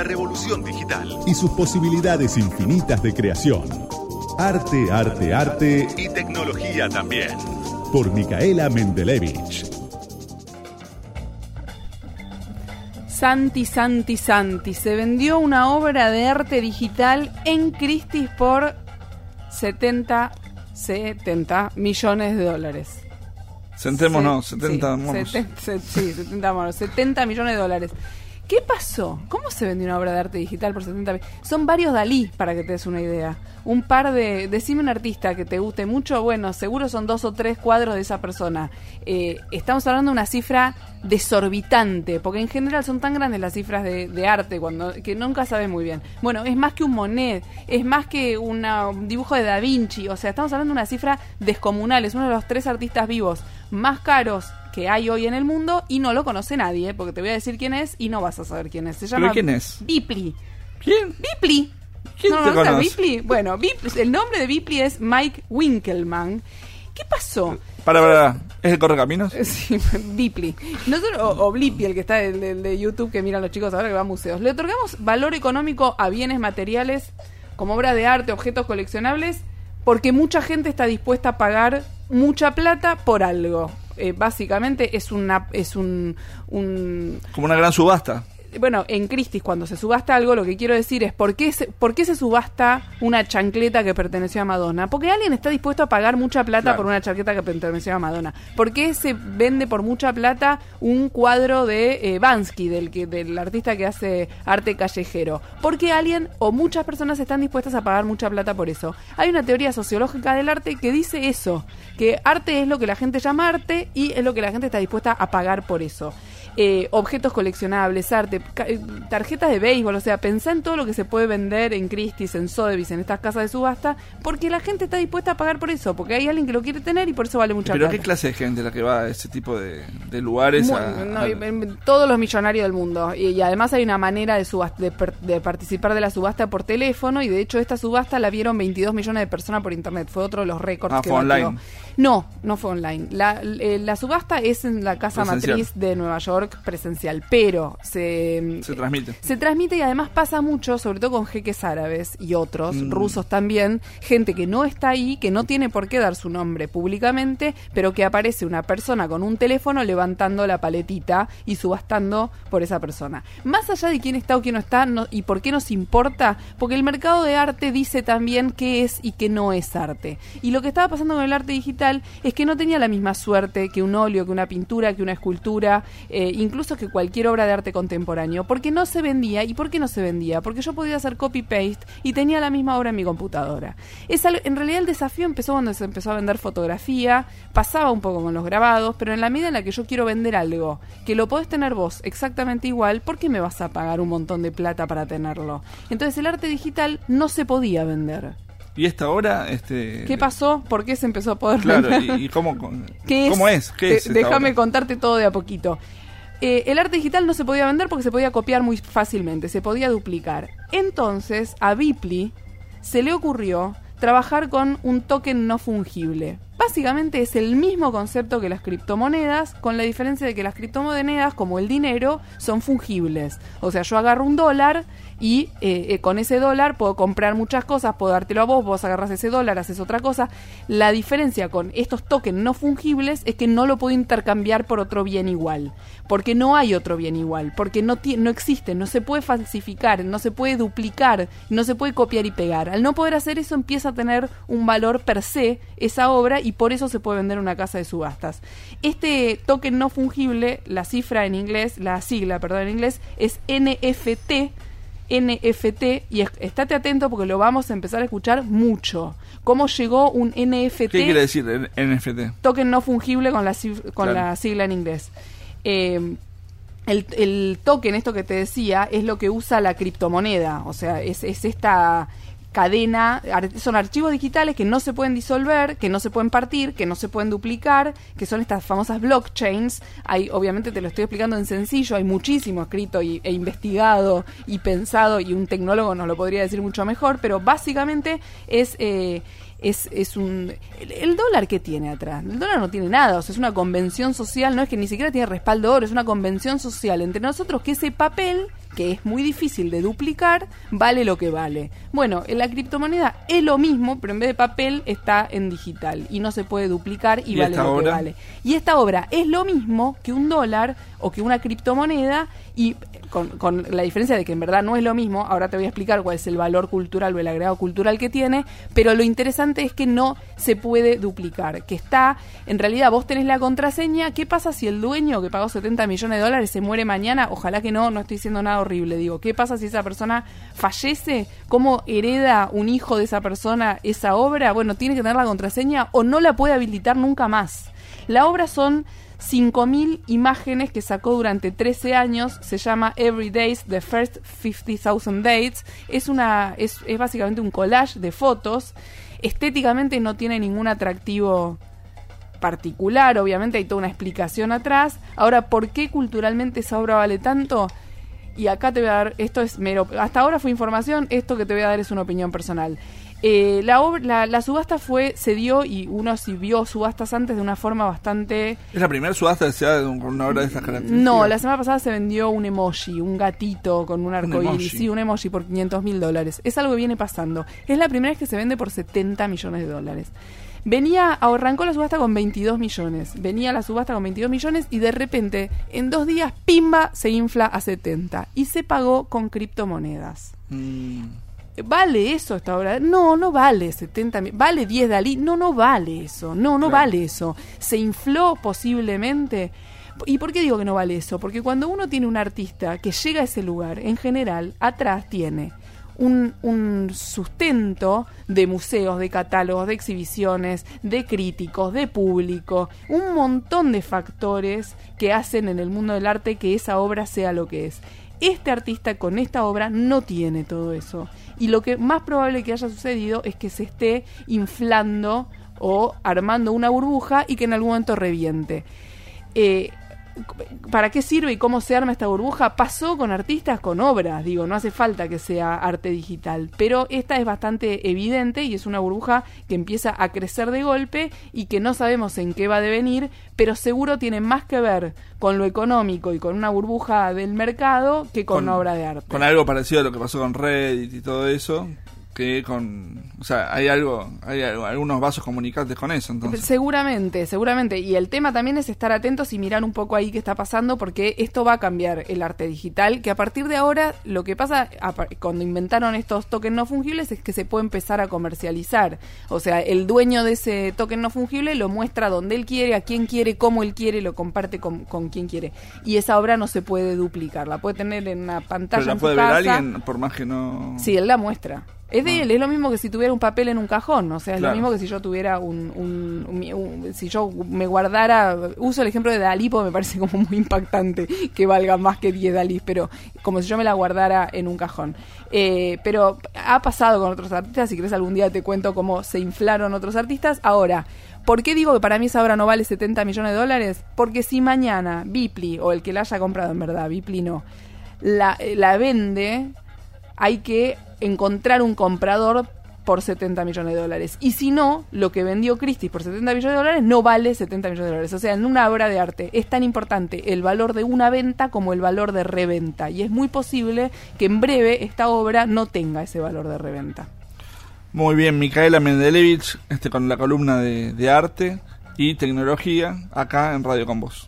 la revolución digital y sus posibilidades infinitas de creación. Arte, arte, arte y tecnología también. Por Micaela Mendelevich. Santi, Santi, Santi. Se vendió una obra de arte digital en Christie's por 70, 70 millones de dólares. Sentémonos, Se- 70 sí, monos. seten- se- sí, 70 monos. 70 millones de dólares. ¿Qué pasó? ¿Cómo se vendió una obra de arte digital por 70 millones? Son varios Dalí, para que te des una idea. Un par de... Decime un artista que te guste mucho. Bueno, seguro son dos o tres cuadros de esa persona. Eh, estamos hablando de una cifra desorbitante, porque en general son tan grandes las cifras de, de arte cuando que nunca sabes muy bien. Bueno, es más que un Monet, es más que una- un dibujo de Da Vinci, o sea, estamos hablando de una cifra descomunal, es uno de los tres artistas vivos más caros que hay hoy en el mundo y no lo conoce nadie, porque te voy a decir quién es y no vas a saber quién es. Se llama quién es? Bipli. ¿Quién? Bipli. ¿Quién no, te no, ¿sabes conoce? Bipli? Bueno, Bip- el nombre de Bipli es Mike Winkelmann. ¿Qué pasó? Para, para, ¿es el correcaminos? Sí, Bipli. Nosotros, o, o Blippi, el que está el, el de YouTube que miran los chicos ahora que va a museos. Le otorgamos valor económico a bienes materiales como obra de arte, objetos coleccionables, porque mucha gente está dispuesta a pagar mucha plata por algo. Eh, básicamente es una es un, un Como una gran subasta. Bueno, en Christie's cuando se subasta algo, lo que quiero decir es ¿por qué, se, ¿por qué se subasta una chancleta que perteneció a Madonna? Porque alguien está dispuesto a pagar mucha plata Claro. por una chancleta que perteneció a Madonna. ¿Por qué se vende por mucha plata un cuadro de eh, Bansky, del, que, del artista que hace arte callejero? Porque alguien o muchas personas están dispuestas a pagar mucha plata por eso. Hay una teoría sociológica del arte que dice eso, que arte es lo que la gente llama arte y es lo que la gente está dispuesta a pagar por eso eh, objetos coleccionables, arte, eh, tarjetas de béisbol, o sea, pensá en todo lo que se puede vender en Christie's, en Sotheby's, en estas casas de subasta, porque la gente está dispuesta a pagar por eso, porque hay alguien que lo quiere tener y por eso vale mucha Pero plata. ¿qué clase de gente la que va a ese tipo de, de lugares? A- no, a- todos los millonarios del mundo. Y, y además hay una manera de, subas- de, per- de participar de la subasta por teléfono. Y de hecho, esta subasta la vieron 22 millones de personas por internet. Fue otro de los récords Ah, que fue batió. online. No, no fue online. La, eh, la subasta es en la casa Presencial. matriz de Nueva York presencial. Pero se, Se transmite. se transmite y además pasa mucho, sobre todo con jeques árabes y otros, Mm. rusos también, gente que no está ahí, que no tiene por qué dar su nombre públicamente, pero que aparece una persona con un teléfono levantando la paletita y subastando por esa persona. Más allá de quién está o quién no está no- y por qué nos importa, porque el mercado de arte dice también qué es y qué no es arte. Y lo que estaba pasando con el arte digital es que no tenía la misma suerte que un óleo, que una pintura, que una escultura, eh, incluso que cualquier obra de arte contemporáneo, porque no se vendía. ¿Y por qué no se vendía? Porque yo podía hacer copy-paste y tenía la misma obra en mi computadora. Es al- en realidad el desafío empezó cuando se empezó a vender fotografía, pasaba un poco con los grabados, pero en la medida en la que yo quiero vender algo, que lo podés tener vos exactamente igual, ¿por qué me vas a pagar un montón de plata para tenerlo? Entonces el arte digital no se podía vender. Y esta hora, este... ¿Qué pasó? ¿Por qué se empezó a poder Claro, vender? y, y cómo, ¿Qué es? ¿cómo es? ¿Qué es déjame contarte todo de a poquito. Eh, el arte digital no se podía vender porque se podía copiar muy fácilmente, se podía duplicar. Entonces, a Bipli se le ocurrió trabajar con un token no fungible. Básicamente es el mismo concepto que las criptomonedas, con la diferencia de que las criptomonedas, como el dinero, son fungibles. O sea, yo agarro un dólar y eh, eh, con ese dólar puedo comprar muchas cosas, puedo dártelo a vos, vos agarras ese dólar, haces otra cosa. La diferencia con estos tokens no fungibles es que no lo puedo intercambiar por otro bien igual. Porque no hay otro bien igual, porque no, no existe, no se puede falsificar, no se puede duplicar, no se puede copiar y pegar. Al no poder hacer eso empieza a tener un valor per se esa obra y por eso se puede vender en una casa de subastas. Este token no fungible, la cifra en inglés, la sigla, perdón, en inglés, es NFT. NFT y es- estate atento porque lo vamos a empezar a escuchar mucho. ¿Cómo llegó un NFT? ¿Qué quiere decir NFT? token no fungible con la, con Claro. la sigla en inglés. Eh, el, el token, esto que te decía, es lo que usa la criptomoneda. O sea, es, es esta cadena, son archivos digitales que no se pueden disolver, que no se pueden partir, que no se pueden duplicar, que son estas famosas blockchains. Hay, obviamente te lo estoy explicando en sencillo, hay muchísimo escrito y- e investigado y pensado, y un tecnólogo nos lo podría decir mucho mejor, pero básicamente es... eh, es, es un el, el dólar que tiene atrás el dólar no tiene nada o sea es una convención social no es que ni siquiera tiene respaldo oro es una convención social entre nosotros que ese papel que es muy difícil de duplicar, vale lo que vale. Bueno, en la criptomoneda es lo mismo, pero en vez de papel está en digital y no se puede duplicar y, ¿Y vale lo que vale. Y esta obra es lo mismo que un dólar o que una criptomoneda y con, con la diferencia de que en verdad no es lo mismo, ahora te voy a explicar cuál es el valor cultural o el agregado cultural que tiene, pero lo interesante es que no se puede duplicar, que está, en realidad vos tenés la contraseña, ¿qué pasa si el dueño que pagó 70 millones de dólares se muere mañana? Ojalá que no, no estoy diciendo nada horrible, digo, ¿qué pasa si esa persona fallece? ¿Cómo hereda un hijo de esa persona esa obra? Bueno, tiene que tener la contraseña o no la puede habilitar nunca más. La obra son 5.000 imágenes que sacó durante 13 años, se llama Every Days, The First 50,000 Dates. Es, una, es, es básicamente un collage de fotos. Estéticamente no tiene ningún atractivo particular, obviamente hay toda una explicación atrás. Ahora, ¿por qué culturalmente esa obra vale tanto? Y acá te voy a dar, esto es mero, hasta ahora fue información, esto que te voy a dar es una opinión personal. Eh, la, obra- la, la subasta fue, se dio y uno si vio subastas antes de una forma bastante... ¿Es la primera subasta que se da con una obra de estas características? No, la semana pasada se vendió un emoji, un gatito con un arco iris, sí, un emoji por 500 mil dólares. Es algo que viene pasando. Es la primera vez que se vende por 70 millones de dólares. Venía, arrancó la subasta con 22 millones. Venía la subasta con 22 millones y de repente, en dos días, pimba, se infla a 70. Y se pagó con criptomonedas. Mm, ¿Vale eso esta obra? No, no vale 70 mil. ¿Vale 10 Dalí? No, no vale eso. No, no Claro. vale eso. ¿Se infló posiblemente? ¿Y por qué digo que no vale eso? Porque cuando uno tiene un artista que llega a ese lugar, en general, atrás tiene un, sustento de museos, de catálogos, de exhibiciones, de críticos, de público, un montón de factores que hacen en el mundo del arte que esa obra sea lo que es. Este artista con esta obra no tiene todo eso. Y lo que más probable que haya sucedido es que se esté inflando o armando una burbuja y que en algún momento reviente. Eh, ¿Para qué sirve y cómo se arma esta burbuja? Pasó con artistas con obras, digo, no hace falta que sea arte digital, pero esta es bastante evidente y es una burbuja que empieza a crecer de golpe y que no sabemos en qué va a devenir, pero seguro tiene más que ver con lo económico y con una burbuja del mercado que con, una obra de arte. Con algo parecido a lo que pasó con Reddit y todo eso, que con... O sea, hay algo, hay algo- algunos vasos comunicantes con eso, entonces. Seguramente, seguramente. Y el tema también es estar atentos y mirar un poco ahí qué está pasando, porque esto va a cambiar el arte digital, que a partir de ahora lo que pasa cuando inventaron estos tokens no fungibles es que se puede empezar a comercializar. O sea, el dueño de ese token no fungible lo muestra donde él quiere, a quién quiere, cómo él quiere, lo comparte con, con quien quiere. Y esa obra no se puede duplicar, la puede tener en una pantalla Pero la en su puede ver casa. alguien, por más que no... Sí, él la muestra. Es de Ah. él, es lo mismo que si tuviera un papel en un cajón, o sea, es Claro. lo mismo que si yo tuviera un, un- un- un- si yo me guardara, uso el ejemplo de Dalí porque me parece como muy impactante que valga más que 10 Dalí, pero como si yo me la guardara en un cajón. Eh, pero ha pasado con otros artistas, si querés algún día te cuento cómo se inflaron otros artistas. Ahora, ¿por qué digo que para mí esa obra no vale 70 millones de dólares? Porque si mañana Bipli, o el que la haya comprado en verdad, Bipli no, la, la vende, hay que encontrar un comprador por 70 millones de dólares. Y si no, lo que vendió Christie's por 70 millones de dólares no vale 70 millones de dólares. O sea, en una obra de arte es tan importante el valor de una venta como el valor de reventa. Y es muy posible que en breve esta obra no tenga ese valor de reventa. Muy bien, Micaela Mendelevich, este, con la columna de, de arte y tecnología, acá en Radio con Vos.